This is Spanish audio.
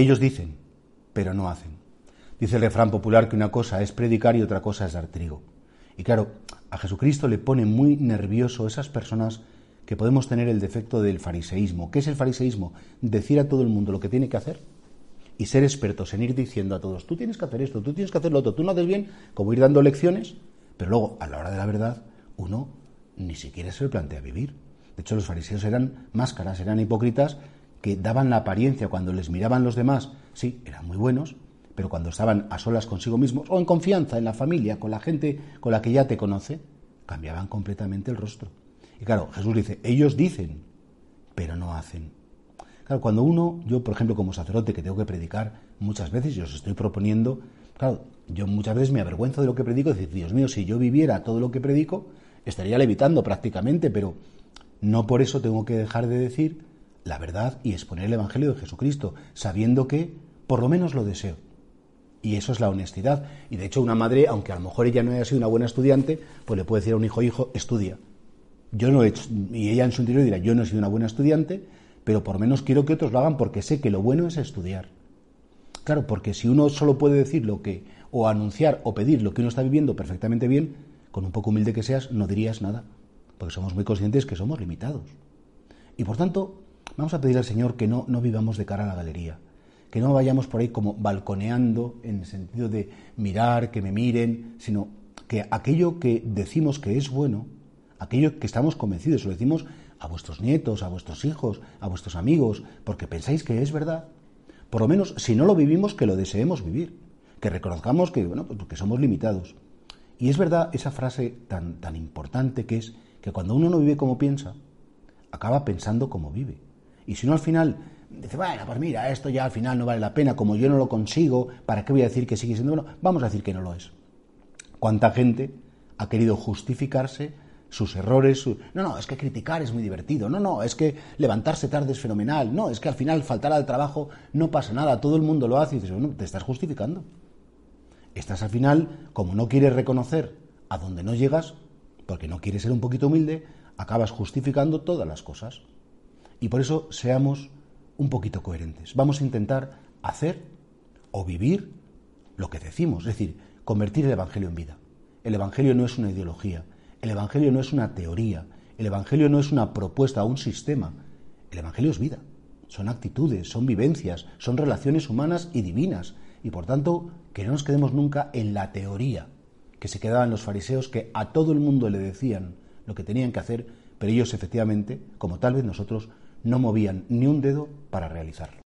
Ellos dicen, pero no hacen. Dice el refrán popular que una cosa es predicar y otra cosa es dar trigo. Y claro, a Jesucristo le pone muy nervioso esas personas que podemos tener el defecto del fariseísmo. ¿Qué es el fariseísmo? Decir a todo el mundo lo que tiene que hacer y ser expertos en ir diciendo a todos, tú tienes que hacer esto, tú tienes que hacer lo otro, tú no haces bien, como ir dando lecciones, pero luego, a la hora de la verdad, uno ni siquiera se le plantea vivir. De hecho, los fariseos eran máscaras, eran hipócritas que daban la apariencia cuando les miraban los demás, sí, eran muy buenos, pero cuando estaban a solas consigo mismos o en confianza en la familia, con la gente con la que ya te conoce, cambiaban completamente el rostro. Y claro, Jesús dice, ellos dicen, pero no hacen. Claro, cuando uno, yo por ejemplo como sacerdote que tengo que predicar muchas veces, yo os estoy proponiendo, claro, yo muchas veces me avergüenzo de lo que predico, y decir, Dios mío, si yo viviera todo lo que predico, estaría levitando prácticamente, pero no por eso tengo que dejar de decir la verdad y exponer el Evangelio de Jesucristo, sabiendo que por lo menos lo deseo. Y eso es la honestidad. Y de hecho una madre, aunque a lo mejor ella no haya sido una buena estudiante, pues le puede decir a un hijo, hijo, estudia. Yo no he hecho, y ella en su interior dirá, yo no he sido una buena estudiante, pero por lo menos quiero que otros lo hagan porque sé que lo bueno es estudiar. Claro, porque si uno solo puede decir lo que, o anunciar o pedir lo que uno está viviendo perfectamente bien, con un poco humilde que seas, no dirías nada, porque somos muy conscientes que somos limitados. Y por tanto, vamos a pedir al Señor que no, no vivamos de cara a la galería, que no vayamos por ahí como balconeando en el sentido de mirar, que me miren, sino que aquello que decimos que es bueno, aquello que estamos convencidos, lo decimos a vuestros nietos, a vuestros hijos, a vuestros amigos, porque pensáis que es verdad, por lo menos si no lo vivimos, que lo deseemos vivir, que reconozcamos que, bueno, pues que somos limitados. Y es verdad esa frase tan, tan importante que es que cuando uno no vive como piensa, acaba pensando como vive. Y si no al final dice, bueno, pues mira, esto ya al final no vale la pena, como yo no lo consigo, ¿para qué voy a decir que sigue siendo bueno? Vamos a decir que no lo es. ¿Cuánta gente ha querido justificarse sus errores? No, no, es que criticar es muy divertido. No, no, es que levantarse tarde es fenomenal. No, es que al final faltar al trabajo no pasa nada, todo el mundo lo hace. Y dices, bueno, te estás justificando. Estás al final, como no quieres reconocer a dónde no llegas, porque no quieres ser un poquito humilde, acabas justificando todas las cosas. Y por eso seamos un poquito coherentes. Vamos a intentar hacer o vivir lo que decimos, es decir, convertir el Evangelio en vida. El Evangelio no es una ideología, el Evangelio no es una teoría, el Evangelio no es una propuesta o un sistema, el Evangelio es vida, son actitudes, son vivencias, son relaciones humanas y divinas, y por tanto que no nos quedemos nunca en la teoría que se quedaban los fariseos que a todo el mundo le decían lo que tenían que hacer, pero ellos efectivamente, como tal vez nosotros, no movían ni un dedo para realizarlo.